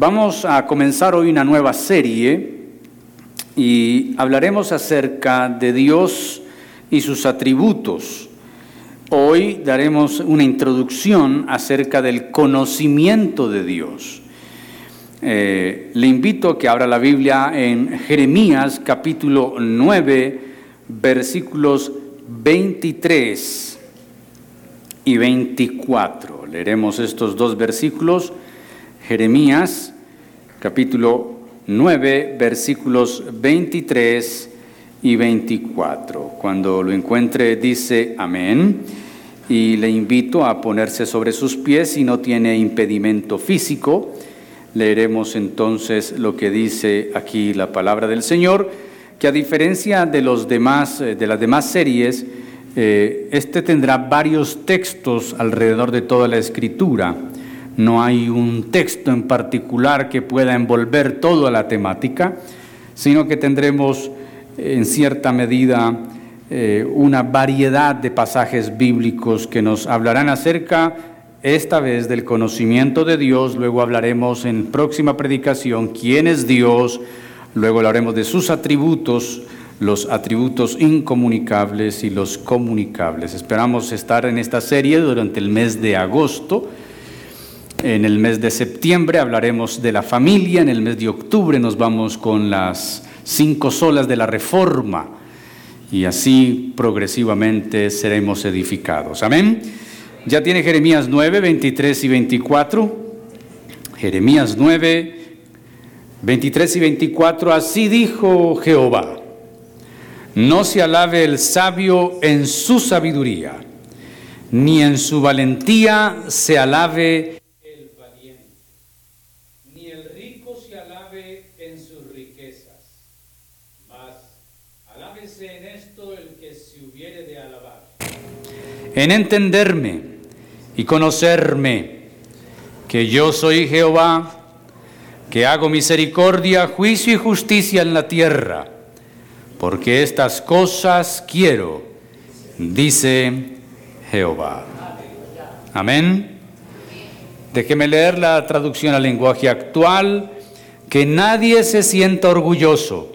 Vamos a comenzar hoy una nueva serie y hablaremos acerca de Dios y sus atributos. Hoy daremos una introducción acerca del conocimiento de Dios. Eh, le invito a que abra la Biblia en Jeremías capítulo 9, versículos 23 y 24. Leeremos estos dos versículos. Jeremías capítulo 9, versículos 23 y 24. Cuando lo encuentre dice amén y le invito a ponerse sobre sus pies si no tiene impedimento físico. Leeremos entonces lo que dice aquí la palabra del Señor, que a diferencia de los demás de las demás series, eh, este tendrá varios textos alrededor de toda la escritura. No hay un texto en particular que pueda envolver toda la temática, sino que tendremos en cierta medida eh, una variedad de pasajes bíblicos que nos hablarán acerca esta vez del conocimiento de Dios, luego hablaremos en próxima predicación quién es Dios, luego hablaremos de sus atributos, los atributos incomunicables y los comunicables. Esperamos estar en esta serie durante el mes de agosto. En el mes de septiembre hablaremos de la familia, en el mes de octubre nos vamos con las cinco solas de la reforma y así progresivamente seremos edificados. Amén. Ya tiene Jeremías 9, 23 y 24. Jeremías 9, 23 y 24. Así dijo Jehová. No se alabe el sabio en su sabiduría, ni en su valentía se alabe en entenderme y conocerme, que yo soy Jehová, que hago misericordia, juicio y justicia en la tierra, porque estas cosas quiero, dice Jehová. Amén. Déjeme leer la traducción al lenguaje actual, que nadie se sienta orgulloso,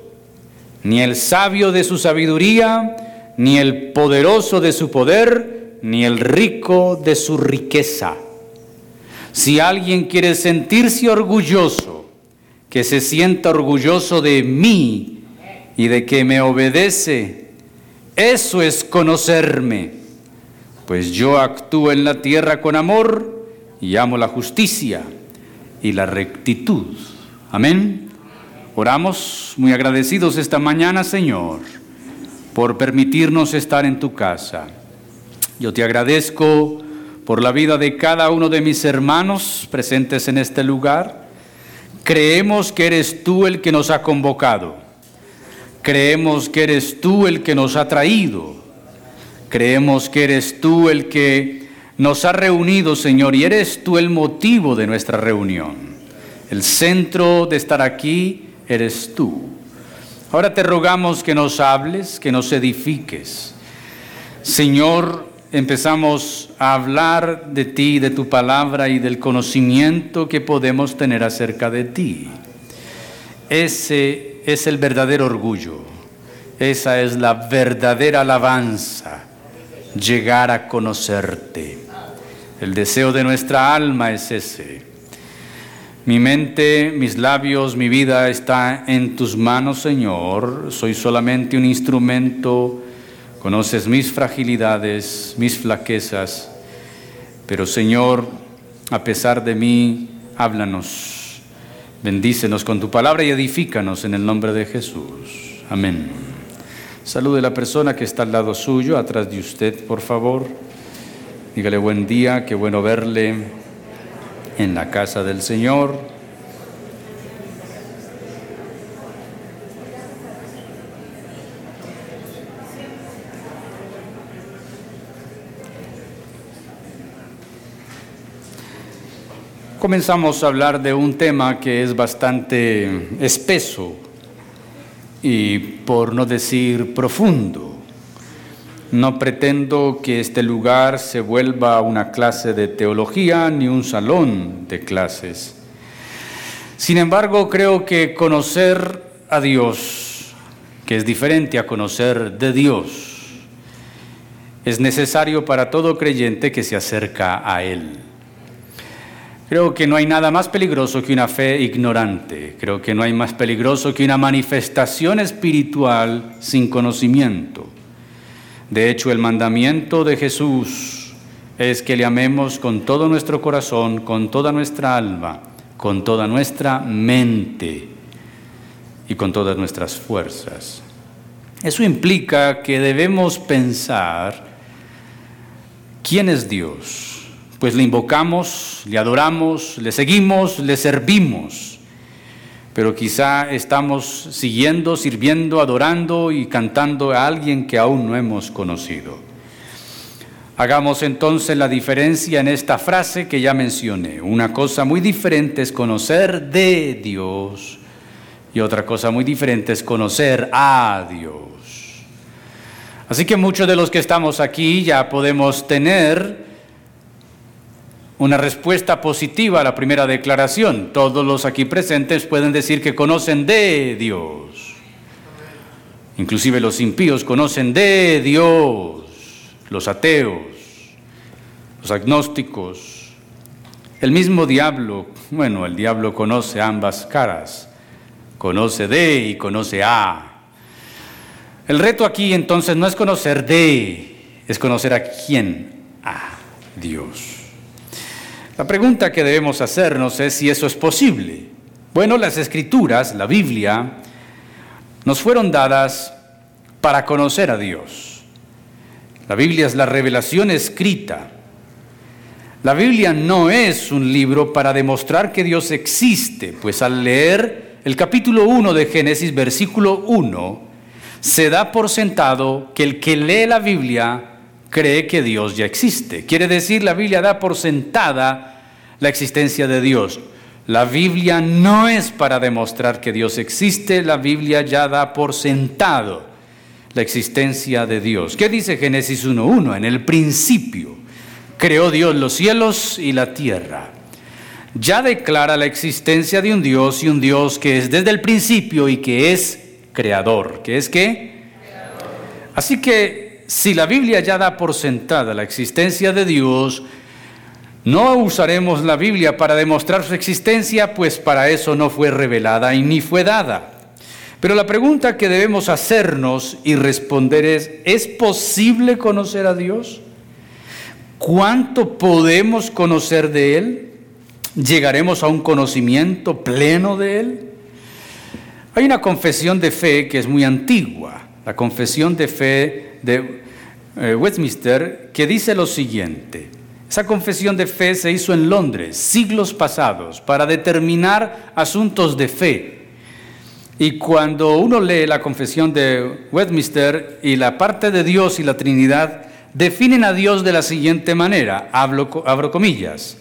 ni el sabio de su sabiduría, ni el poderoso de su poder, ni el rico de su riqueza. Si alguien quiere sentirse orgulloso, que se sienta orgulloso de mí y de que me obedece, eso es conocerme, pues yo actúo en la tierra con amor y amo la justicia y la rectitud. Amén. Oramos muy agradecidos esta mañana, Señor, por permitirnos estar en tu casa. Yo te agradezco por la vida de cada uno de mis hermanos presentes en este lugar. Creemos que eres tú el que nos ha convocado. Creemos que eres tú el que nos ha traído. Creemos que eres tú el que nos ha reunido, Señor, y eres tú el motivo de nuestra reunión. El centro de estar aquí eres tú. Ahora te rogamos que nos hables, que nos edifiques. Señor, empezamos a hablar de ti, de tu palabra y del conocimiento que podemos tener acerca de ti. Ese es el verdadero orgullo, esa es la verdadera alabanza, llegar a conocerte. El deseo de nuestra alma es ese. Mi mente, mis labios, mi vida está en tus manos, Señor. Soy solamente un instrumento Conoces mis fragilidades, mis flaquezas, pero Señor, a pesar de mí, háblanos, bendícenos con tu palabra y edifícanos en el nombre de Jesús. Amén. Salude a la persona que está al lado suyo, atrás de usted, por favor. Dígale buen día, qué bueno verle en la casa del Señor. Comenzamos a hablar de un tema que es bastante espeso y por no decir profundo. No pretendo que este lugar se vuelva una clase de teología ni un salón de clases, Sin embargo, creo que conocer a Dios, que es diferente a conocer de Dios, es necesario para todo creyente que se acerca a Él. Creo que no hay nada más peligroso que una fe ignorante. Creo que no hay más peligroso que una manifestación espiritual sin conocimiento. De hecho, el mandamiento de Jesús es que le amemos con todo nuestro corazón, con toda nuestra alma, con toda nuestra mente y con todas nuestras fuerzas. Eso implica que debemos pensar quién es Dios pues le invocamos, le adoramos, le seguimos, le servimos. Pero quizá estamos siguiendo, sirviendo, adorando y cantando a alguien que aún no hemos conocido. Hagamos entonces la diferencia en esta frase que ya mencioné. Una cosa muy diferente es conocer de Dios y otra cosa muy diferente es conocer a Dios. Así que muchos de los que estamos aquí ya podemos tener una respuesta positiva a la primera declaración. Todos los aquí presentes pueden decir que conocen de Dios. Inclusive los impíos conocen de Dios, los ateos, los agnósticos. El mismo diablo, bueno, el diablo conoce ambas caras, conoce de y conoce a. El reto aquí entonces no es conocer de, es conocer a quién, a Dios. La pregunta que debemos hacernos es si eso es posible. Bueno, las escrituras, la Biblia, nos fueron dadas para conocer a Dios. La Biblia es la revelación escrita. La Biblia no es un libro para demostrar que Dios existe, pues al leer el capítulo 1 de Génesis, versículo 1, se da por sentado que el que lee la Biblia cree que Dios ya existe. Quiere decir, la Biblia da por sentada la existencia de Dios. La Biblia no es para demostrar que Dios existe, la Biblia ya da por sentado la existencia de Dios. ¿Qué dice Génesis 1.1? En el principio creó Dios los cielos y la tierra. Ya declara la existencia de un Dios y un Dios que es desde el principio y que es creador. ¿Qué es qué? Así que si la Biblia ya da por sentada la existencia de Dios, no usaremos la Biblia para demostrar su existencia, pues para eso no fue revelada y ni fue dada. Pero la pregunta que debemos hacernos y responder es, ¿es posible conocer a Dios? ¿Cuánto podemos conocer de Él? ¿Llegaremos a un conocimiento pleno de Él? Hay una confesión de fe que es muy antigua, la confesión de fe de eh, Westminster que dice lo siguiente. Esa confesión de fe se hizo en Londres siglos pasados para determinar asuntos de fe. Y cuando uno lee la confesión de Westminster y la parte de Dios y la Trinidad, definen a Dios de la siguiente manera, abro comillas.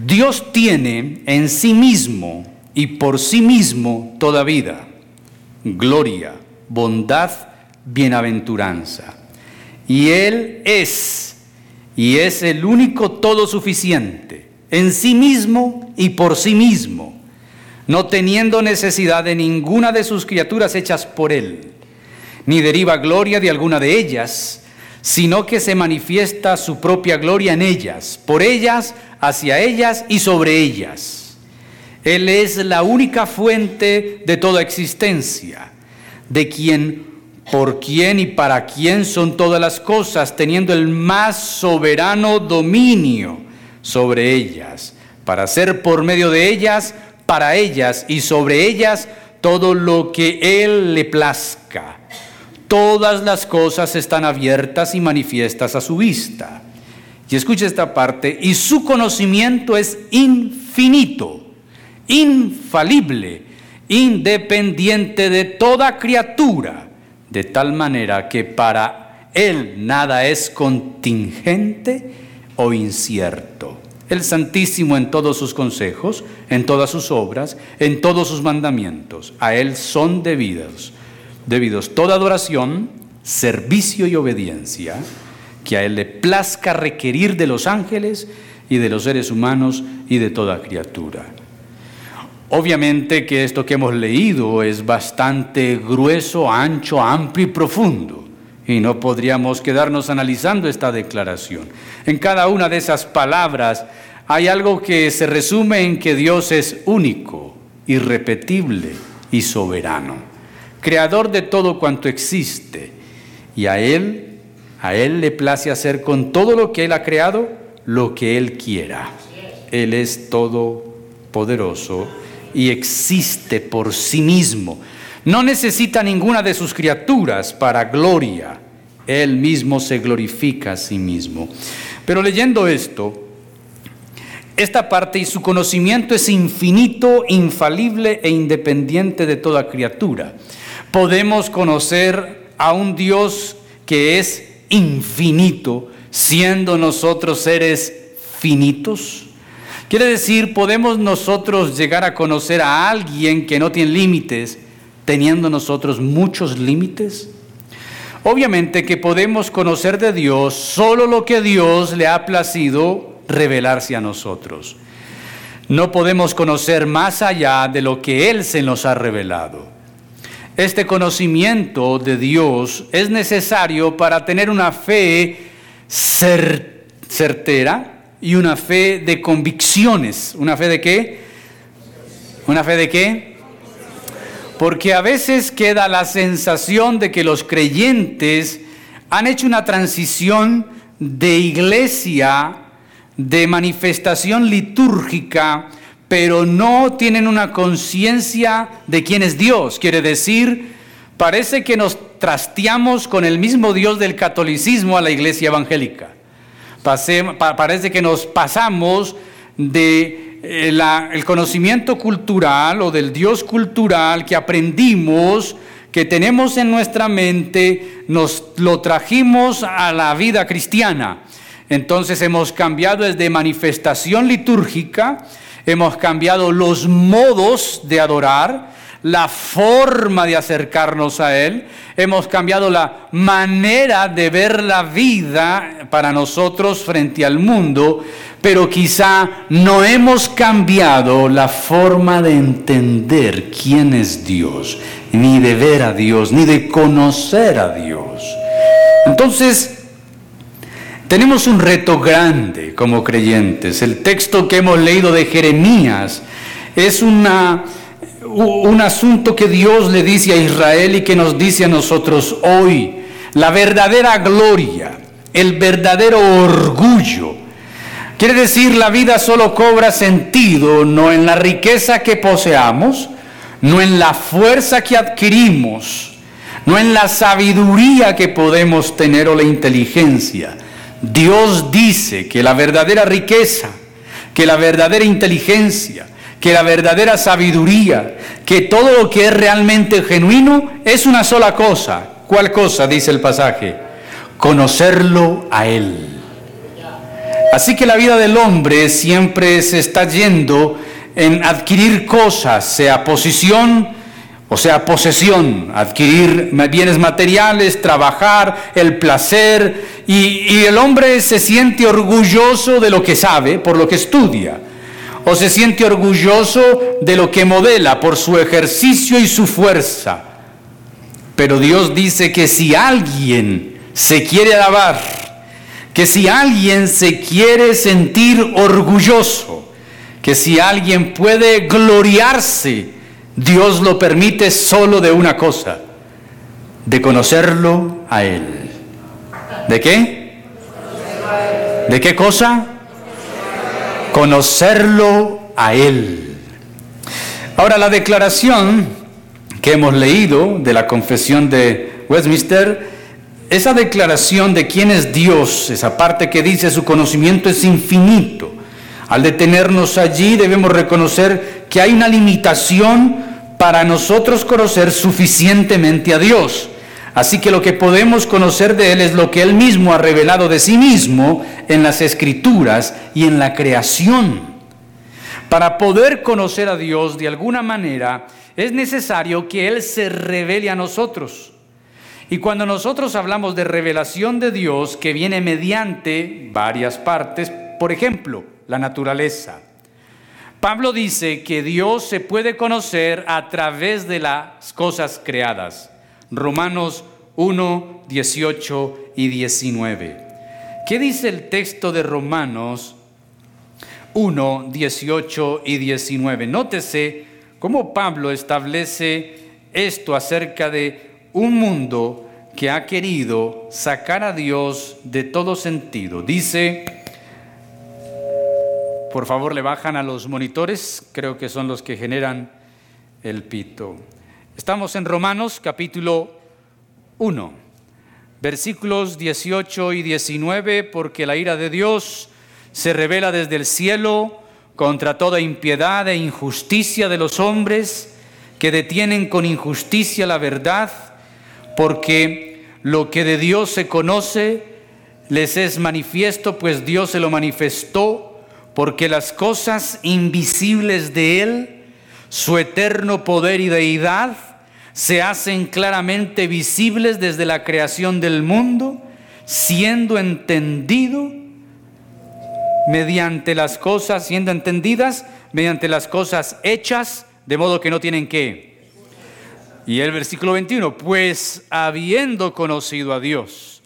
Dios tiene en sí mismo y por sí mismo toda vida, gloria, bondad, bienaventuranza. Y Él es, y es el único todo suficiente, en sí mismo y por sí mismo, no teniendo necesidad de ninguna de sus criaturas hechas por Él, ni deriva gloria de alguna de ellas, sino que se manifiesta su propia gloria en ellas, por ellas, hacia ellas y sobre ellas. Él es la única fuente de toda existencia, de quien por quién y para quién son todas las cosas, teniendo el más soberano dominio sobre ellas, para hacer por medio de ellas, para ellas y sobre ellas todo lo que Él le plazca. Todas las cosas están abiertas y manifiestas a su vista. Y escucha esta parte, y su conocimiento es infinito, infalible, independiente de toda criatura de tal manera que para Él nada es contingente o incierto. El Santísimo en todos sus consejos, en todas sus obras, en todos sus mandamientos, a Él son debidos, debidos toda adoración, servicio y obediencia, que a Él le plazca requerir de los ángeles y de los seres humanos y de toda criatura. Obviamente que esto que hemos leído es bastante grueso, ancho, amplio y profundo. Y no podríamos quedarnos analizando esta declaración. En cada una de esas palabras hay algo que se resume en que Dios es único, irrepetible y soberano, creador de todo cuanto existe. Y a Él, a Él le place hacer con todo lo que Él ha creado lo que Él quiera. Él es todopoderoso y existe por sí mismo. No necesita ninguna de sus criaturas para gloria. Él mismo se glorifica a sí mismo. Pero leyendo esto, esta parte y su conocimiento es infinito, infalible e independiente de toda criatura. Podemos conocer a un Dios que es infinito, siendo nosotros seres finitos. Quiere decir, podemos nosotros llegar a conocer a alguien que no tiene límites, teniendo nosotros muchos límites. Obviamente que podemos conocer de Dios solo lo que Dios le ha placido revelarse a nosotros. No podemos conocer más allá de lo que Él se nos ha revelado. Este conocimiento de Dios es necesario para tener una fe certera y una fe de convicciones. ¿Una fe de qué? ¿Una fe de qué? Porque a veces queda la sensación de que los creyentes han hecho una transición de iglesia de manifestación litúrgica, pero no tienen una conciencia de quién es Dios. Quiere decir, parece que nos trasteamos con el mismo Dios del catolicismo a la iglesia evangélica. Parece que nos pasamos de eh, el conocimiento cultural o del Dios cultural que aprendimos, que tenemos en nuestra mente, nos lo trajimos a la vida cristiana. Entonces hemos cambiado desde manifestación litúrgica, hemos cambiado los modos de adorar, la forma de acercarnos a Él, hemos cambiado la manera de ver la vida para nosotros frente al mundo, pero quizá no hemos cambiado la forma de entender quién es Dios, ni de ver a Dios, ni de conocer a Dios. Entonces, tenemos un reto grande como creyentes. El texto que hemos leído de Jeremías es una, un asunto que Dios le dice a Israel y que nos dice a nosotros hoy. La verdadera gloria, el verdadero orgullo. Quiere decir, la vida solo cobra sentido no en la riqueza que poseamos, no en la fuerza que adquirimos, no en la sabiduría que podemos tener o la inteligencia Dios dice que la verdadera riqueza, que la verdadera inteligencia, que la verdadera sabiduría, que todo lo que es realmente genuino es una sola cosa. ¿Cuál cosa? Dice el pasaje. Conocerlo a Él. Así que la vida del hombre siempre se está yendo en adquirir cosas, sea posición, o sea, posesión, adquirir bienes materiales, trabajar, el placer, y, el hombre se siente orgulloso de lo que sabe por lo que estudia, o se siente orgulloso de lo que modela por su ejercicio y su fuerza. Pero Dios dice que si alguien se quiere alabar, que si alguien se quiere sentir orgulloso, que si alguien puede gloriarse, Dios lo permite solo de una cosa, de conocerlo a Él. ¿De qué? ¿De qué cosa? Conocerlo a Él. Ahora la declaración que hemos leído de la confesión de Westminster, esa declaración de quién es Dios, esa parte que dice su conocimiento es infinito. Al detenernos allí debemos reconocer que hay una limitación para nosotros conocer suficientemente a Dios. Así que lo que podemos conocer de Él es lo que Él mismo ha revelado de sí mismo en las escrituras y en la creación. Para poder conocer a Dios de alguna manera es necesario que Él se revele a nosotros. Y cuando nosotros hablamos de revelación de Dios que viene mediante varias partes, por ejemplo, la naturaleza, Pablo dice que Dios se puede conocer a través de las cosas creadas. Romanos 1, 18 y 19. ¿Qué dice el texto de Romanos 1, 18 y 19? Nótese cómo Pablo establece esto acerca de un mundo que ha querido sacar a Dios de todo sentido. Dice, por favor, le bajan a los monitores, creo que son los que generan el pito. Estamos en Romanos capítulo 1, versículos 18 y 19, porque la ira de Dios se revela desde el cielo contra toda impiedad e injusticia de los hombres que detienen con injusticia la verdad, porque lo que de Dios se conoce les es manifiesto, pues Dios se lo manifestó porque las cosas invisibles de Él, su eterno poder y deidad, se hacen claramente visibles desde la creación del mundo, siendo entendido mediante las cosas, siendo entendidas mediante las cosas hechas, de modo que no tienen que. Y el versículo 21, pues habiendo conocido a Dios,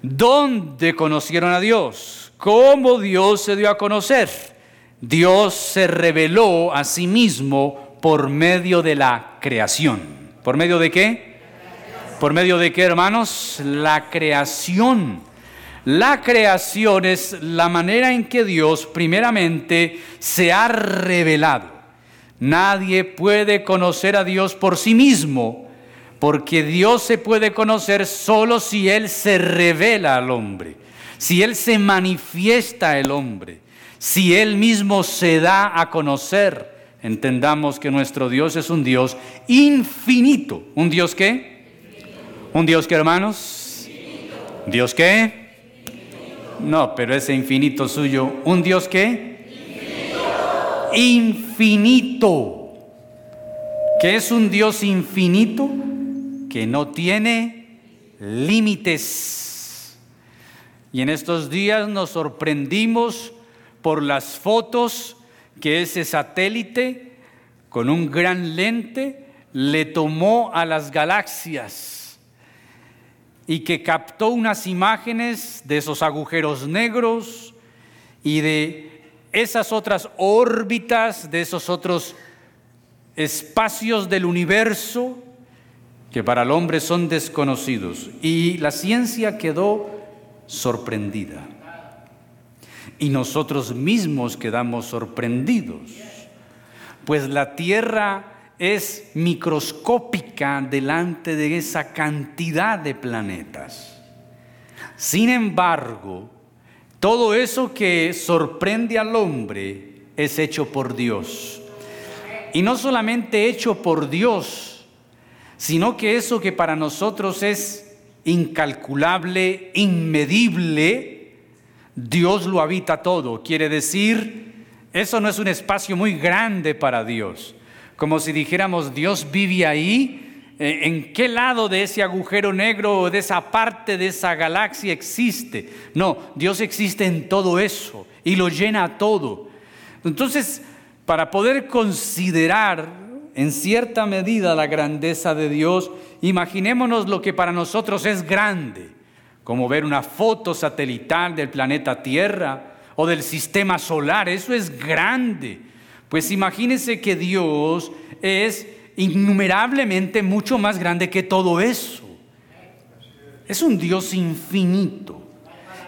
¿dónde conocieron a Dios? ¿Cómo Dios se dio a conocer? Dios se reveló a sí mismo por medio de la creación. ¿Por medio de qué? ¿Por medio de qué, hermanos? La creación. La creación es la manera en que Dios primeramente se ha revelado. Nadie puede conocer a Dios por sí mismo, porque Dios se puede conocer solo si Él se revela al hombre si Él se manifiesta el hombre, si Él mismo se da a conocer, entendamos que nuestro Dios es un Dios infinito. ¿Un Dios qué? ¿Un Dios qué, hermanos? ¿Dios qué? No, pero ese infinito suyo, ¿un Dios qué? Infinito. ¿Qué es un Dios infinito? Que no tiene límites y en estos días nos sorprendimos por las fotos que ese satélite con un gran lente le tomó a las galaxias y que captó unas imágenes de esos agujeros negros y de esas otras órbitas, de esos otros espacios del universo que para el hombre son desconocidos. Y la ciencia quedó sorprendida. Y nosotros mismos quedamos sorprendidos, pues la Tierra es microscópica delante de esa cantidad de planetas. Sin embargo, todo eso que sorprende al hombre es hecho por Dios. Y no solamente hecho por Dios, sino que eso que para nosotros es incalculable, inmedible, Dios lo habita todo. Quiere decir, eso no es un espacio muy grande para Dios. Como si dijéramos, Dios vive ahí, eh, ¿en qué lado de ese agujero negro o de esa parte de esa galaxia existe? No, Dios existe en todo eso y lo llena todo. Entonces, para poder considerar en cierta medida la grandeza de Dios, imaginémonos lo que para nosotros es grande, como ver una foto satelital del planeta Tierra o del sistema solar, eso es grande. Pues imagínense que Dios es innumerablemente mucho más grande que todo eso. Es un Dios infinito.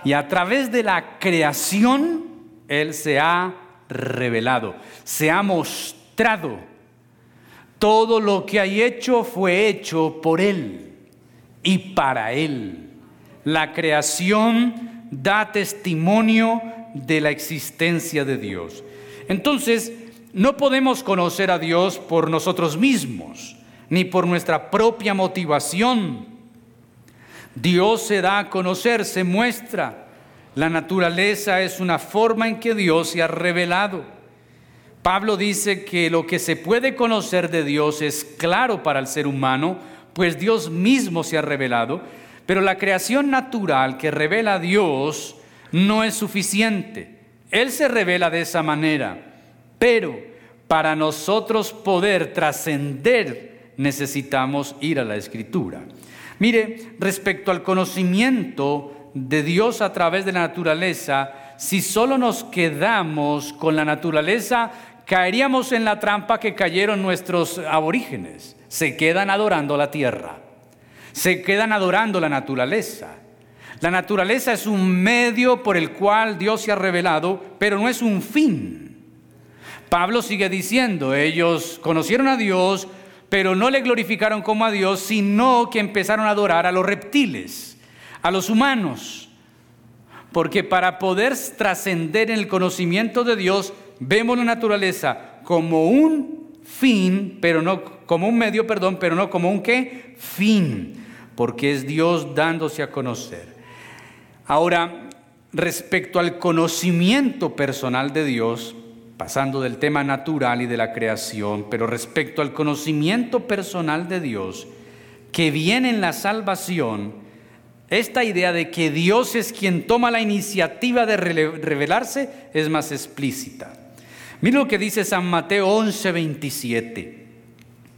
Y a través de la creación, Él se ha revelado, se ha mostrado todo lo que hay hecho fue hecho por Él y para Él. La creación da testimonio de la existencia de Dios. Entonces, no podemos conocer a Dios por nosotros mismos, ni por nuestra propia motivación. Dios se da a conocer, se muestra. La naturaleza es una forma en que Dios se ha revelado. Pablo dice que lo que se puede conocer de Dios es claro para el ser humano, pues Dios mismo se ha revelado, pero la creación natural que revela a Dios no es suficiente. Él se revela de esa manera, Pero para nosotros poder trascender necesitamos ir a la escritura. Mire, respecto al conocimiento de Dios a través de la naturaleza, si solo nos quedamos con la naturaleza, caeríamos en la trampa que cayeron nuestros aborígenes. Se quedan adorando la tierra, se quedan adorando la naturaleza. La naturaleza es un medio por el cual Dios se ha revelado, pero no es un fin. Pablo sigue diciendo, ellos conocieron a Dios, pero no le glorificaron como a Dios, sino que empezaron a adorar a los reptiles, a los humanos. Porque para poder trascender en el conocimiento de Dios, vemos la naturaleza como un fin, pero no como un medio, perdón, pero no como un qué? Fin, porque es Dios dándose a conocer. Ahora, respecto al conocimiento personal de Dios, pasando del tema natural y de la creación, pero respecto al conocimiento personal de Dios, que viene en la salvación, esta idea de que Dios es quien toma la iniciativa de revelarse es más explícita. Mira lo que dice San Mateo 11, 27.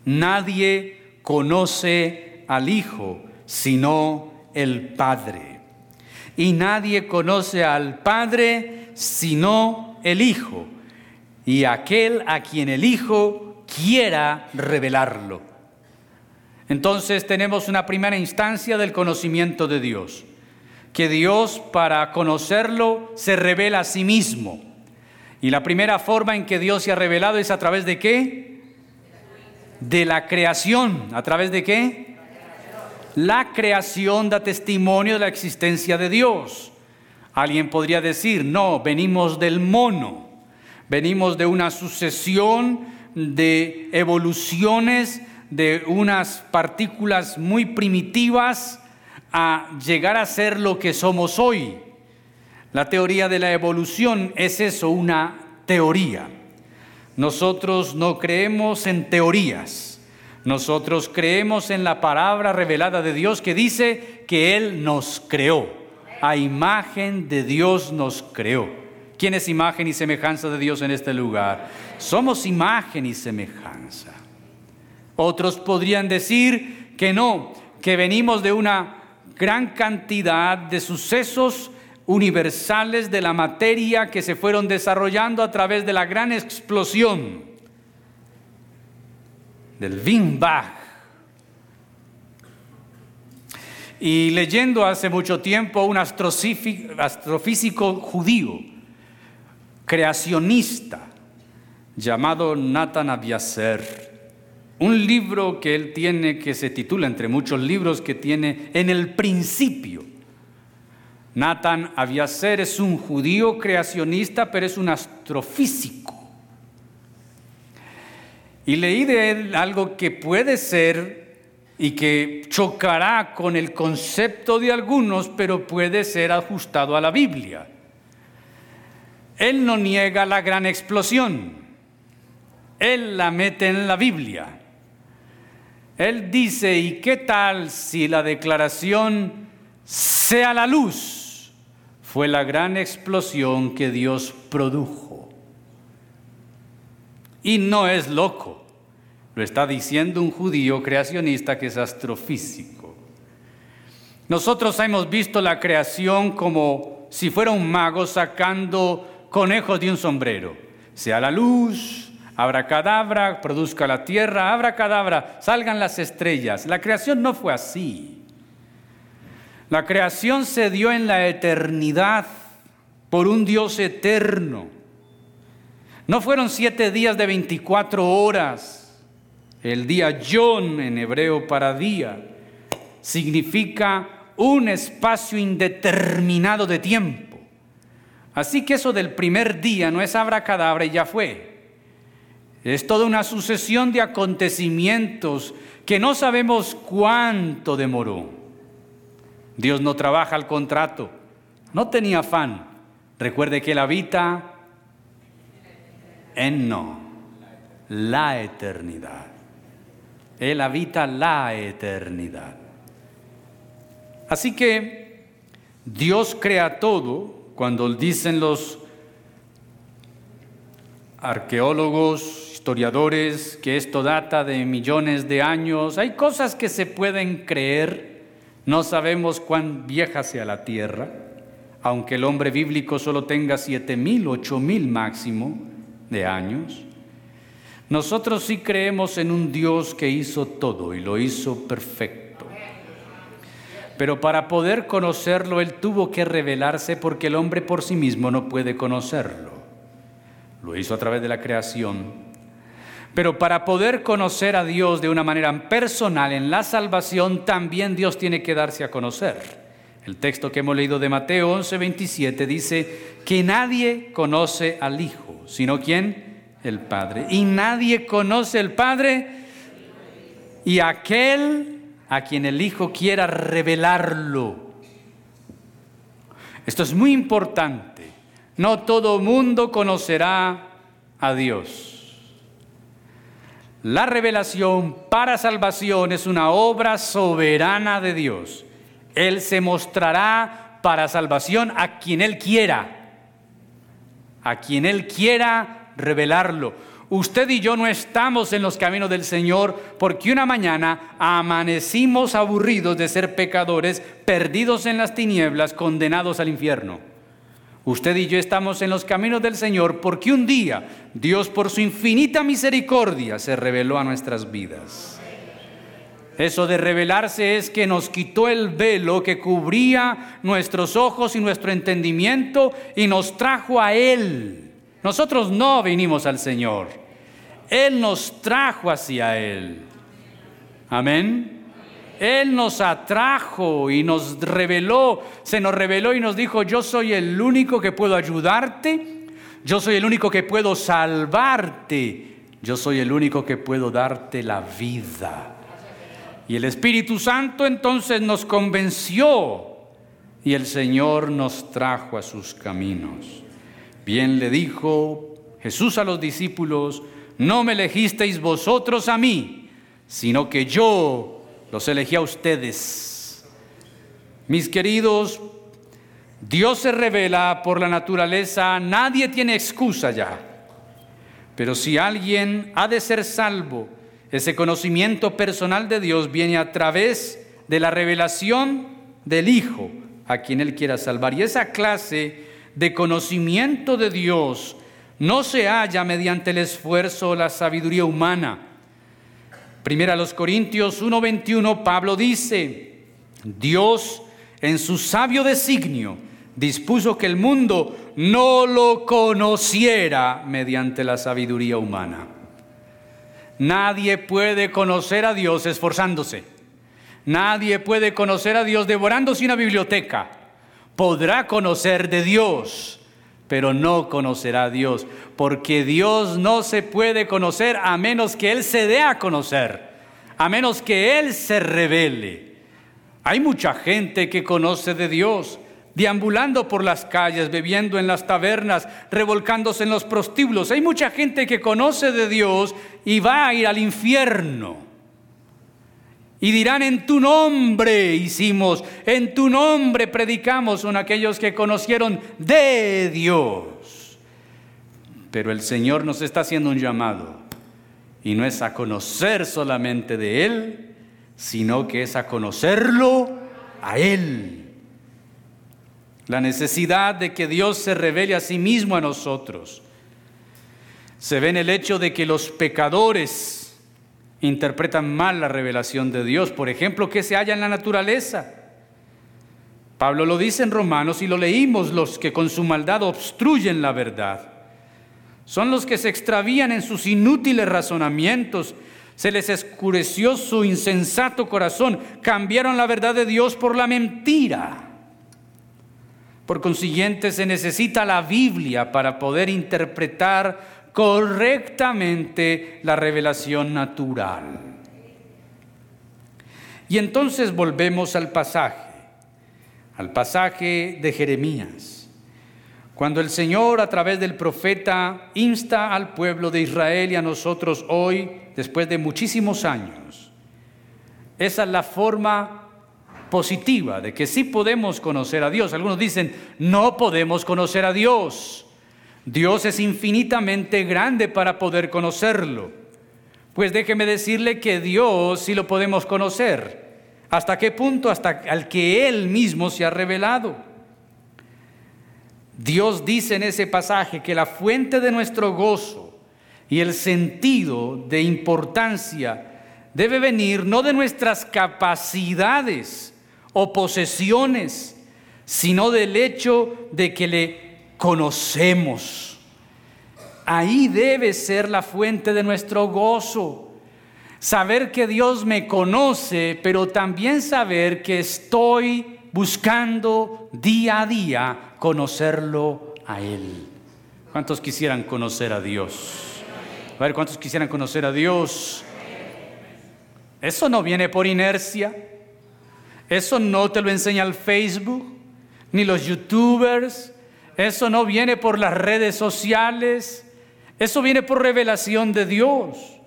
Nadie conoce al Hijo sino el Padre. Y nadie conoce al Padre sino el Hijo y aquel a quien el Hijo quiera revelarlo. Entonces tenemos una primera instancia del conocimiento de Dios, que Dios para conocerlo se revela a sí mismo. Y la primera forma en que Dios se ha revelado es a través de qué? De la creación. ¿A través de qué? La creación da testimonio de la existencia de Dios. Alguien podría decir, no, venimos del mono. Venimos de una sucesión de evoluciones de unas partículas muy primitivas a llegar a ser lo que somos hoy. La teoría de la evolución es eso, una teoría. Nosotros no creemos en teorías. Nosotros creemos en la palabra revelada de Dios que dice que Él nos creó. A imagen de Dios nos creó. ¿Quién es imagen y semejanza de Dios en este lugar? Somos imagen y semejanza. Otros podrían decir que no, que venimos de una gran cantidad de sucesos universales de la materia que se fueron desarrollando a través de la gran explosión del Bang. Y leyendo hace mucho tiempo un astrofísico judío, creacionista llamado Nathan Abiaser, un libro que él tiene que se titula, entre muchos libros que tiene, En el principio. Nathan Abiaser es un judío creacionista, pero es un astrofísico. Y leí de él algo que puede ser y que chocará con el concepto de algunos, pero puede ser ajustado a la Biblia. Él no niega la gran explosión. Él la mete en la Biblia. Él dice, ¿y qué tal si la declaración sea la luz? Fue la gran explosión que Dios produjo. Y no es loco. Lo está diciendo un judío creacionista que es astrofísico. Nosotros hemos visto la creación como si fuera un mago sacando conejos de un sombrero. Sea la luz, abra cadabra, produzca la tierra, abra cadabra, salgan las estrellas. La creación no fue así. La creación se dio en la eternidad por un Dios eterno. No fueron siete días de 24 horas. El día Yon en hebreo para día significa un espacio indeterminado de tiempo. Así que eso del primer día no es abracadabra y ya fue. Es toda una sucesión de acontecimientos que no sabemos cuánto demoró. Dios no trabaja al contrato, no tenía afán. Recuerde que él habita en no, la eternidad. Él habita la eternidad. Así que Dios crea todo cuando dicen los arqueólogos, historiadores, que esto data de millones de años. Hay cosas que se pueden creer. No sabemos cuán vieja sea la tierra, aunque el hombre bíblico solo tenga siete mil, ocho mil máximo de años. Nosotros sí creemos en un Dios que hizo todo y lo hizo perfecto. Pero para poder conocerlo, Él tuvo que revelarse porque el hombre por sí mismo no puede conocerlo. Lo hizo a través de la creación. Pero para poder conocer a Dios de una manera personal en la salvación, también Dios tiene que darse a conocer. El texto que hemos leído de Mateo 11, 27 dice que nadie conoce al Hijo, sino quién? el Padre. Y nadie conoce el Padre y aquel a quien el Hijo quiera revelarlo. Esto es muy importante. No todo mundo conocerá a Dios. La revelación para salvación es una obra soberana de Dios. Él se mostrará para salvación a quien Él quiera. A quien Él quiera revelarlo. Usted y yo no estamos en los caminos del Señor porque una mañana amanecimos aburridos de ser pecadores, perdidos en las tinieblas, condenados al infierno. Usted y yo estamos en los caminos del Señor porque un día Dios por su infinita misericordia se reveló a nuestras vidas. Eso de revelarse es que nos quitó el velo que cubría nuestros ojos y nuestro entendimiento y nos trajo a Él nosotros no vinimos al Señor. Él nos trajo hacia Él. Amén. Él nos atrajo y nos reveló, se nos reveló y nos dijo, yo soy el único que puedo ayudarte, yo soy el único que puedo salvarte, yo soy el único que puedo darte la vida. Y el Espíritu Santo entonces nos convenció y el Señor nos trajo a sus caminos. Bien le dijo Jesús a los discípulos, no me elegisteis vosotros a mí, sino que yo los elegí a ustedes. Mis queridos, Dios se revela por la naturaleza, nadie tiene excusa ya. Pero si alguien ha de ser salvo, ese conocimiento personal de Dios viene a través de la revelación del Hijo, a quien Él quiera salvar. Y esa clase de conocimiento de Dios no se halla mediante el esfuerzo o la sabiduría humana. Primera a los Corintios 1:21 Pablo dice, Dios en su sabio designio dispuso que el mundo no lo conociera mediante la sabiduría humana. Nadie puede conocer a Dios esforzándose. Nadie puede conocer a Dios devorándose una biblioteca podrá conocer de Dios, pero no conocerá a Dios, porque Dios no se puede conocer a menos que Él se dé a conocer, a menos que Él se revele. Hay mucha gente que conoce de Dios, deambulando por las calles, bebiendo en las tabernas, revolcándose en los prostíbulos. Hay mucha gente que conoce de Dios y va a ir al infierno. Y dirán, en tu nombre hicimos, en tu nombre predicamos, son aquellos que conocieron de Dios. Pero el Señor nos está haciendo un llamado. Y no es a conocer solamente de Él, sino que es a conocerlo a Él. La necesidad de que Dios se revele a sí mismo a nosotros se ve en el hecho de que los pecadores interpretan mal la revelación de Dios. Por ejemplo, que se halla en la naturaleza. Pablo lo dice en Romanos y lo leímos, los que con su maldad obstruyen la verdad. Son los que se extravían en sus inútiles razonamientos. Se les escureció su insensato corazón. Cambiaron la verdad de Dios por la mentira. Por consiguiente, se necesita la Biblia para poder interpretar correctamente la revelación natural. Y entonces volvemos al pasaje, al pasaje de Jeremías, cuando el Señor a través del profeta insta al pueblo de Israel y a nosotros hoy, después de muchísimos años. Esa es la forma positiva de que sí podemos conocer a Dios. Algunos dicen, no podemos conocer a Dios. Dios es infinitamente grande para poder conocerlo. Pues déjeme decirle que Dios sí lo podemos conocer. ¿Hasta qué punto? Hasta al que Él mismo se ha revelado. Dios dice en ese pasaje que la fuente de nuestro gozo y el sentido de importancia debe venir no de nuestras capacidades o posesiones, sino del hecho de que le conocemos. Ahí debe ser la fuente de nuestro gozo. Saber que Dios me conoce, pero también saber que estoy buscando día a día conocerlo a Él. ¿Cuántos quisieran conocer a Dios? A ver, ¿cuántos quisieran conocer a Dios? Eso no viene por inercia. Eso no te lo enseña el Facebook, ni los youtubers, eso no viene por las redes sociales, eso viene por revelación de Dios.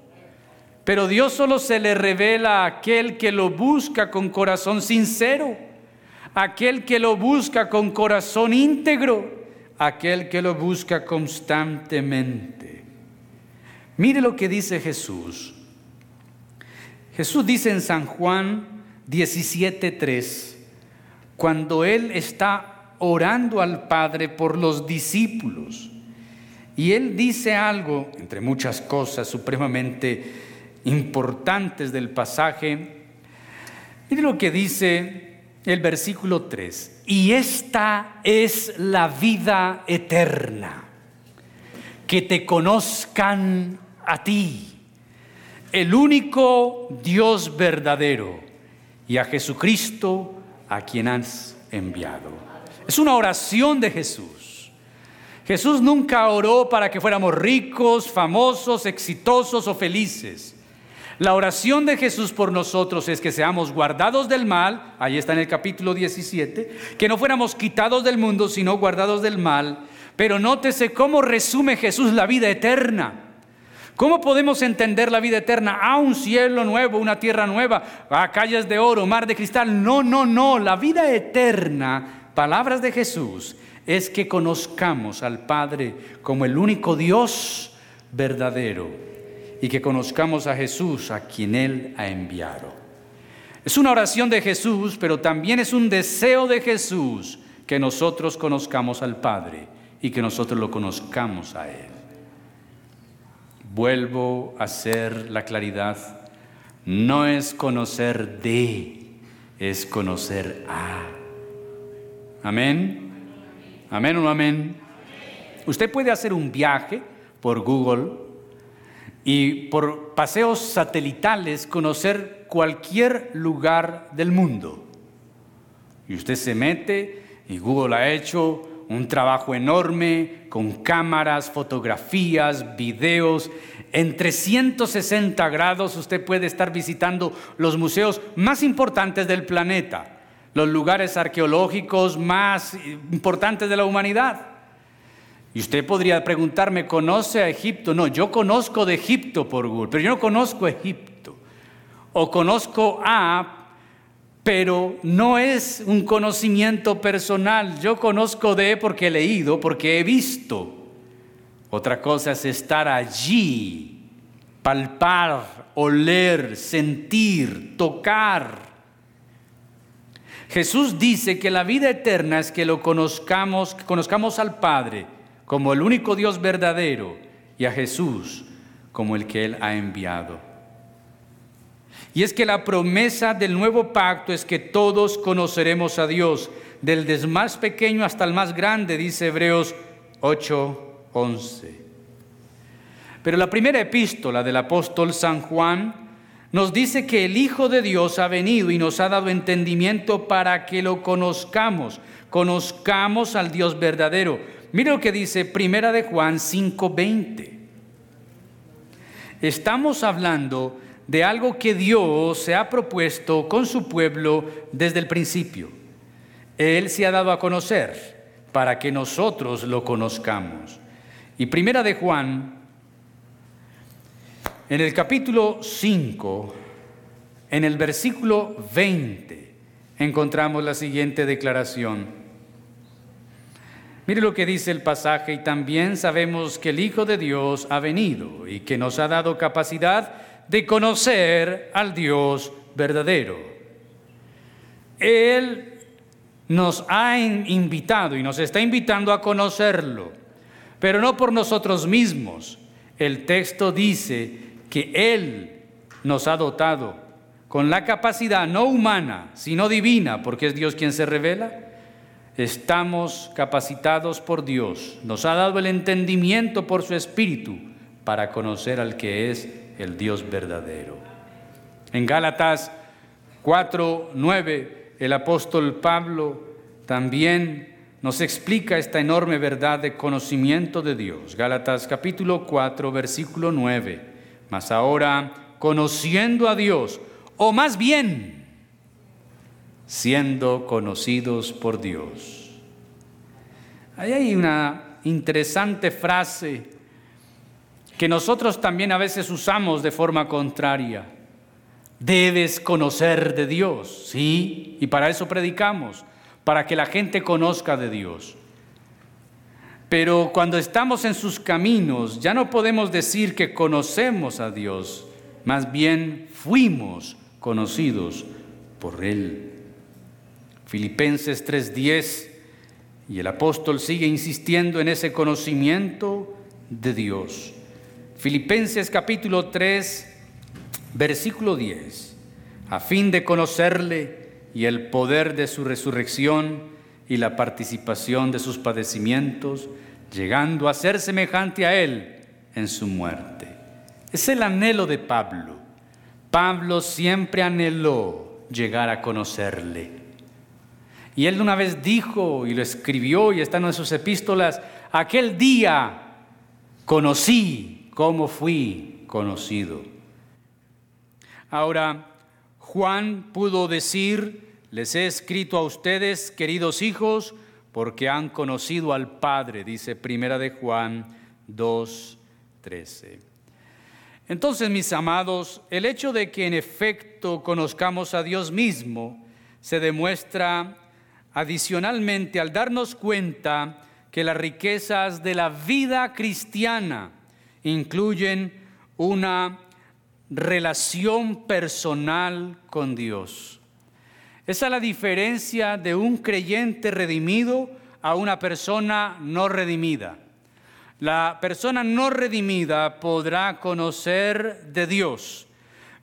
Pero Dios solo se le revela a aquel que lo busca con corazón sincero, aquel que lo busca con corazón íntegro, aquel que lo busca constantemente. Mire lo que dice Jesús. Jesús dice en San Juan 17:3, cuando Él está orando al Padre por los discípulos. Y él dice algo, entre muchas cosas supremamente importantes del pasaje. Mire lo que dice el versículo 3. Y esta es la vida eterna, que te conozcan a ti, el único Dios verdadero, y a Jesucristo a quien has enviado. Es una oración de Jesús. Jesús nunca oró para que fuéramos ricos, famosos, exitosos o felices. La oración de Jesús por nosotros es que seamos guardados del mal, ahí está en el capítulo 17, que no fuéramos quitados del mundo, sino guardados del mal. Pero nótese cómo resume Jesús la vida eterna. ¿Cómo podemos entender la vida eterna? Ah, un cielo nuevo, una tierra nueva, ah, calles de oro, mar de cristal. No, no, no. La vida eterna palabras de Jesús es que conozcamos al Padre como el único Dios verdadero y que conozcamos a Jesús a quien Él ha enviado. Es una oración de Jesús, pero también es un deseo de Jesús que nosotros conozcamos al Padre y que nosotros lo conozcamos a Él. Vuelvo a hacer la claridad, no es conocer de, es conocer a. Amén. Amén o no amén. Usted puede hacer un viaje por Google y por paseos satelitales conocer cualquier lugar del mundo. Y usted se mete y Google ha hecho un trabajo enorme con cámaras, fotografías, videos. En 360 grados usted puede estar visitando los museos más importantes del planeta los lugares arqueológicos más importantes de la humanidad. Y usted podría preguntarme, ¿conoce a Egipto? No, yo conozco de Egipto por Google, pero yo no conozco Egipto. O conozco a, pero no es un conocimiento personal. Yo conozco de porque he leído, porque he visto. Otra cosa es estar allí, palpar, oler, sentir, tocar. Jesús dice que la vida eterna es que lo conozcamos, que conozcamos al Padre como el único Dios verdadero y a Jesús como el que Él ha enviado. Y es que la promesa del nuevo pacto es que todos conoceremos a Dios, del más pequeño hasta el más grande, dice Hebreos 8:11. Pero la primera epístola del apóstol San Juan nos dice que el Hijo de Dios ha venido y nos ha dado entendimiento para que lo conozcamos, conozcamos al Dios verdadero. Mira lo que dice Primera de Juan 5:20. Estamos hablando de algo que Dios se ha propuesto con su pueblo desde el principio. Él se ha dado a conocer para que nosotros lo conozcamos. Y Primera de Juan en el capítulo 5, en el versículo 20, encontramos la siguiente declaración. Mire lo que dice el pasaje, y también sabemos que el Hijo de Dios ha venido y que nos ha dado capacidad de conocer al Dios verdadero. Él nos ha invitado y nos está invitando a conocerlo, pero no por nosotros mismos. El texto dice que Él nos ha dotado con la capacidad no humana, sino divina, porque es Dios quien se revela Estamos capacitados por Dios, nos ha dado el entendimiento por su Espíritu para conocer al que es el Dios verdadero. En Gálatas 4, 9, el apóstol Pablo también nos explica esta enorme verdad de conocimiento de Dios. Gálatas capítulo 4, versículo 9. Mas ahora, conociendo a Dios, o más bien, siendo conocidos por Dios. Ahí hay una interesante frase que nosotros también a veces usamos de forma contraria. Debes conocer de Dios, sí, y para eso predicamos, para que la gente conozca de Dios. Pero cuando estamos en sus caminos, ya no podemos decir que conocemos a Dios, más bien fuimos conocidos por Él. Filipenses 3:10, y el apóstol sigue insistiendo en ese conocimiento de Dios. Filipenses capítulo 3, versículo 10, a fin de conocerle y el poder de su resurrección y la participación de sus padecimientos, llegando a ser semejante a él en su muerte. Es el anhelo de Pablo. Pablo siempre anheló llegar a conocerle. Y él una vez dijo y lo escribió y está en sus epístolas, aquel día conocí cómo fui conocido. Ahora, Juan pudo decir, les he escrito a ustedes, queridos hijos, porque han conocido al Padre, dice Primera de Juan 2:13. Entonces, mis amados, el hecho de que en efecto conozcamos a Dios mismo se demuestra Adicionalmente, al darnos cuenta que las riquezas de la vida cristiana incluyen una relación personal con Dios. Esa es la diferencia de un creyente redimido a una persona no redimida. La persona no redimida podrá conocer de Dios,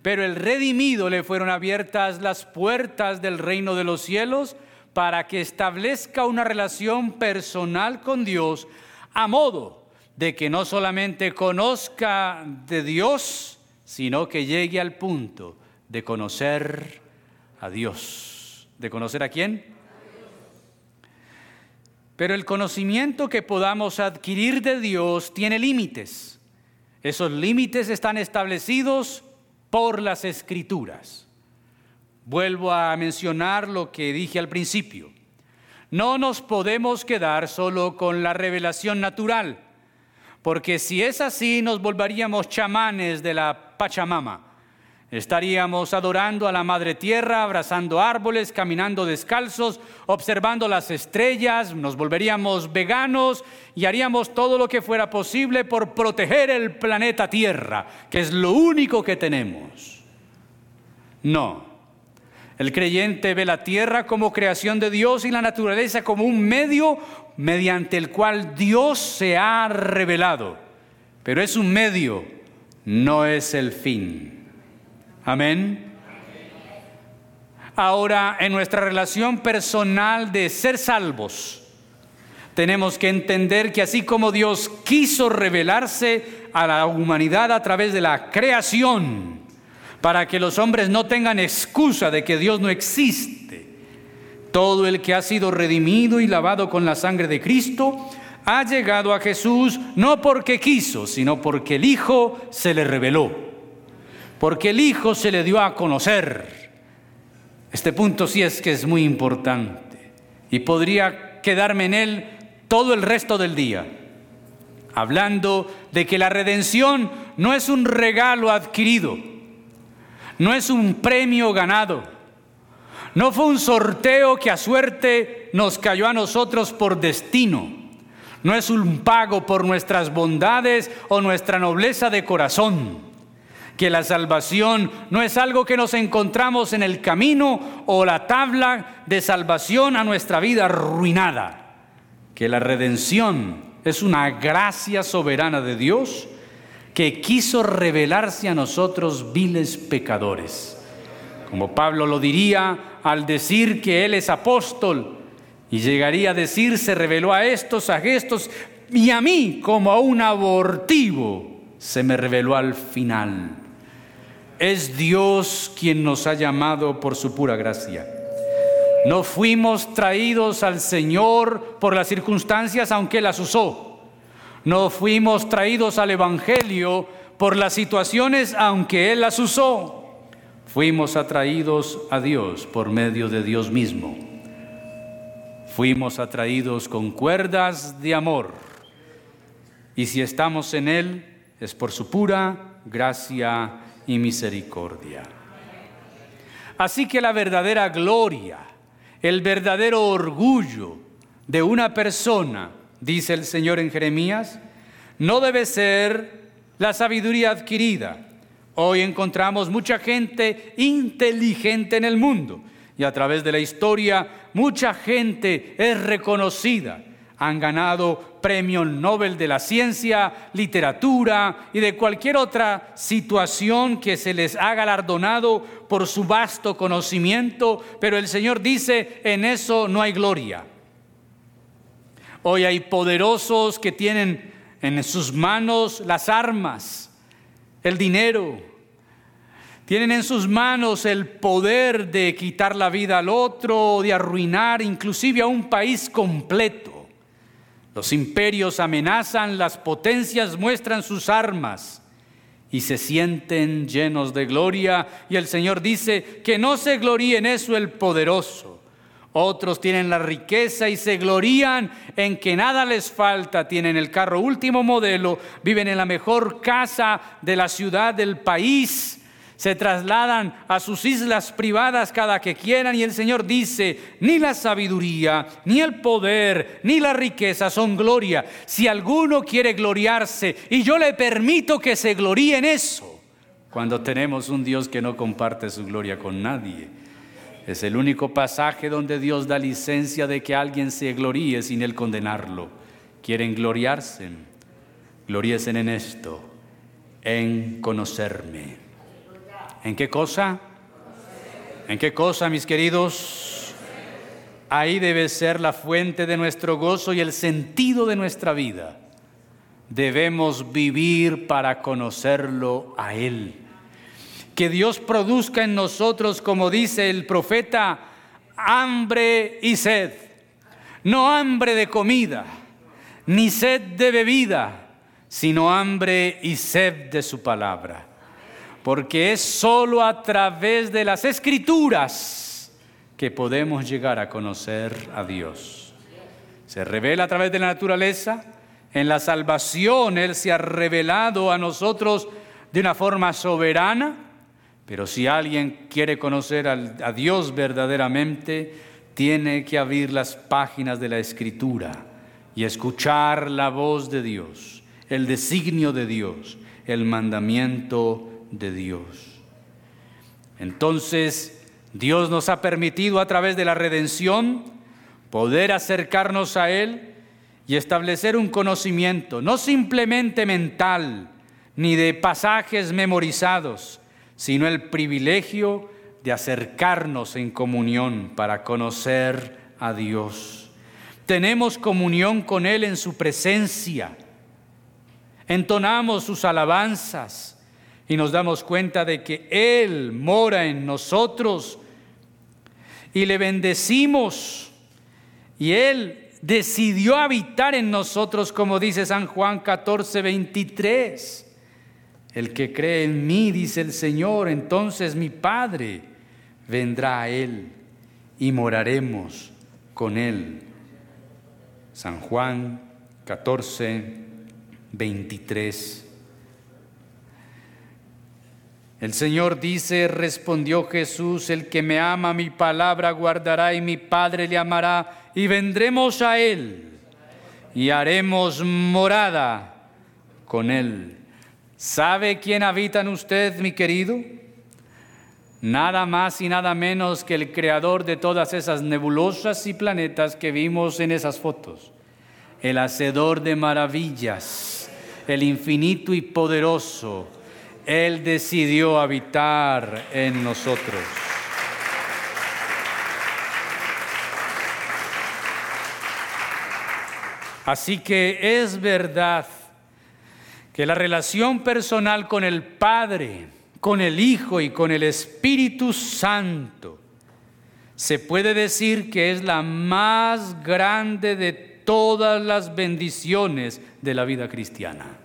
pero el redimido le fueron abiertas las puertas del reino de los cielos para que establezca una relación personal con Dios a modo de que no solamente conozca de Dios, sino que llegue al punto de conocer a Dios. ¿De conocer a quién? Pero el conocimiento que podamos adquirir de Dios tiene límites. Esos límites están establecidos por las escrituras. Vuelvo a mencionar lo que dije al principio. No nos podemos quedar solo con la revelación natural, porque si es así nos volveríamos chamanes de la Pachamama. Estaríamos adorando a la Madre Tierra, abrazando árboles, caminando descalzos, observando las estrellas, nos volveríamos veganos y haríamos todo lo que fuera posible por proteger el planeta Tierra, que es lo único que tenemos. No, el creyente ve la tierra como creación de Dios y la naturaleza como un medio mediante el cual Dios se ha revelado. Pero es un medio, no es el fin. Amén. Ahora, en nuestra relación personal de ser salvos, tenemos que entender que así como Dios quiso revelarse a la humanidad a través de la creación, para que los hombres no tengan excusa de que Dios no existe. Todo el que ha sido redimido y lavado con la sangre de Cristo ha llegado a Jesús no porque quiso, sino porque el Hijo se le reveló, porque el Hijo se le dio a conocer. Este punto sí es que es muy importante y podría quedarme en él todo el resto del día, hablando de que la redención no es un regalo adquirido, no es un premio ganado. No fue un sorteo que a suerte nos cayó a nosotros por destino. no es un pago por nuestras bondades o nuestra nobleza de corazón. Que la salvación no es algo que nos encontramos en el camino o la tabla de salvación a nuestra vida arruinada. Que la redención es una gracia soberana de Dios que quiso revelarse a nosotros viles pecadores. Como Pablo lo diría al decir que él es apóstol, y llegaría a decir, se reveló a estos, a gestos, y a mí como a un abortivo, se me reveló al final. Es Dios quien nos ha llamado por su pura gracia. No fuimos traídos al Señor por las circunstancias, aunque las usó. No fuimos traídos al Evangelio por las situaciones, aunque Él las usó. Fuimos atraídos a Dios por medio de Dios mismo. Fuimos atraídos con cuerdas de amor. Y si estamos en Él, es por su pura gracia y misericordia. Así que la verdadera gloria, el verdadero orgullo de una persona, dice el Señor en Jeremías, no debe ser la sabiduría adquirida. Hoy encontramos mucha gente inteligente en el mundo y a través de la historia mucha gente es reconocida. Han ganado premio Nobel de la ciencia, literatura y de cualquier otra situación que se les ha galardonado por su vasto conocimiento, pero el Señor dice, en eso no hay gloria. Hoy hay poderosos que tienen en sus manos las armas, el dinero, tienen en sus manos el poder de quitar la vida al otro, de arruinar inclusive a un país completo. Los imperios amenazan, las potencias muestran sus armas y se sienten llenos de gloria. Y el Señor dice que no se gloríe en eso el poderoso. Otros tienen la riqueza y se glorían en que nada les falta, tienen el carro último modelo, viven en la mejor casa de la ciudad del país se trasladan a sus islas privadas cada que quieran y el Señor dice, ni la sabiduría, ni el poder, ni la riqueza son gloria. Si alguno quiere gloriarse y yo le permito que se gloríe en eso, cuando tenemos un Dios que no comparte su gloria con nadie. Es el único pasaje donde Dios da licencia de que alguien se gloríe sin él condenarlo. ¿Quieren gloriarse? Gloríesen en esto, en conocerme. ¿En qué cosa? ¿En qué cosa, mis queridos? Ahí debe ser la fuente de nuestro gozo y el sentido de nuestra vida. Debemos vivir para conocerlo a Él. Que Dios produzca en nosotros, como dice el profeta, hambre y sed. No hambre de comida, ni sed de bebida, sino hambre y sed de su palabra porque es sólo a través de las escrituras que podemos llegar a conocer a Dios. Se revela a través de la naturaleza, en la salvación Él se ha revelado a nosotros de una forma soberana, pero si alguien quiere conocer a Dios verdaderamente, tiene que abrir las páginas de la Escritura y escuchar la voz de Dios, el designio de Dios, el mandamiento de Dios. Entonces, Dios nos ha permitido a través de la redención poder acercarnos a Él y establecer un conocimiento, no simplemente mental, ni de pasajes memorizados, sino el privilegio de acercarnos en comunión para conocer a Dios. Tenemos comunión con Él en su presencia, entonamos sus alabanzas, y nos damos cuenta de que Él mora en nosotros y le bendecimos y Él decidió habitar en nosotros, como dice San Juan 14, 23. El que cree en mí, dice el Señor, entonces mi Padre vendrá a Él y moraremos con Él. San Juan 14, 23. El Señor dice, respondió Jesús, el que me ama mi palabra guardará y mi Padre le amará y vendremos a Él y haremos morada con Él. ¿Sabe quién habita en usted, mi querido? Nada más y nada menos que el creador de todas esas nebulosas y planetas que vimos en esas fotos. El hacedor de maravillas, el infinito y poderoso. Él decidió habitar en nosotros. Así que es verdad que la relación personal con el Padre, con el Hijo y con el Espíritu Santo se puede decir que es la más grande de todas las bendiciones de la vida cristiana.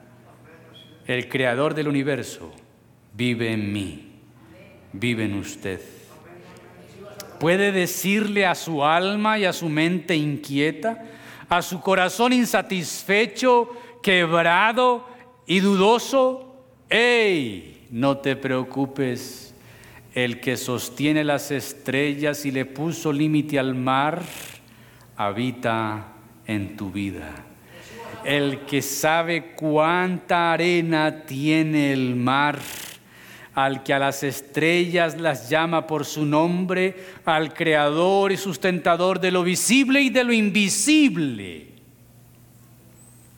El creador del universo vive en mí, vive en usted. Puede decirle a su alma y a su mente inquieta, a su corazón insatisfecho, quebrado y dudoso, ¡Ey! No te preocupes, el que sostiene las estrellas y le puso límite al mar, habita en tu vida. El que sabe cuánta arena tiene el mar, al que a las estrellas las llama por su nombre, al creador y sustentador de lo visible y de lo invisible,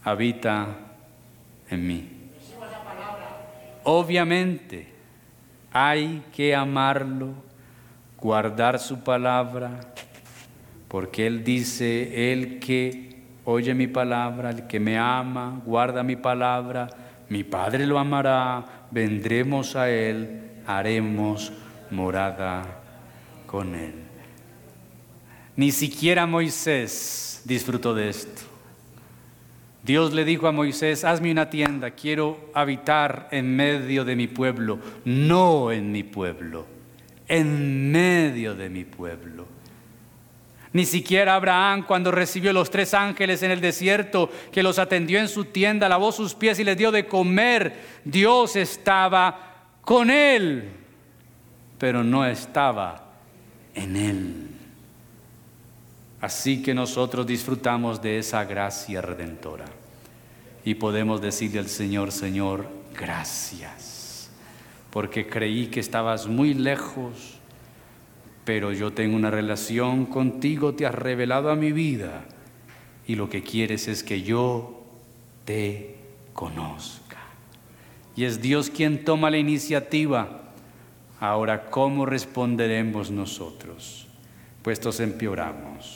habita en mí. Obviamente hay que amarlo, guardar su palabra, porque Él dice, el que oye mi palabra, el que me ama, guarda mi palabra, mi Padre lo amará, vendremos a Él, haremos morada con Él. Ni siquiera Moisés disfrutó de esto. Dios le dijo a Moisés, hazme una tienda, quiero habitar en medio de mi pueblo, no en mi pueblo, en medio de mi pueblo. Ni siquiera Abraham, cuando recibió los tres ángeles en el desierto, que los atendió en su tienda, lavó sus pies y les dio de comer, Dios estaba con él, pero no estaba en él. Así que nosotros disfrutamos de esa gracia redentora y podemos decirle al Señor, Señor, gracias, porque creí que estabas muy lejos pero yo tengo una relación contigo, te has revelado a mi vida y lo que quieres es que yo te conozca. Y es Dios quien toma la iniciativa. Ahora, ¿cómo responderemos nosotros? Puestos empeoramos.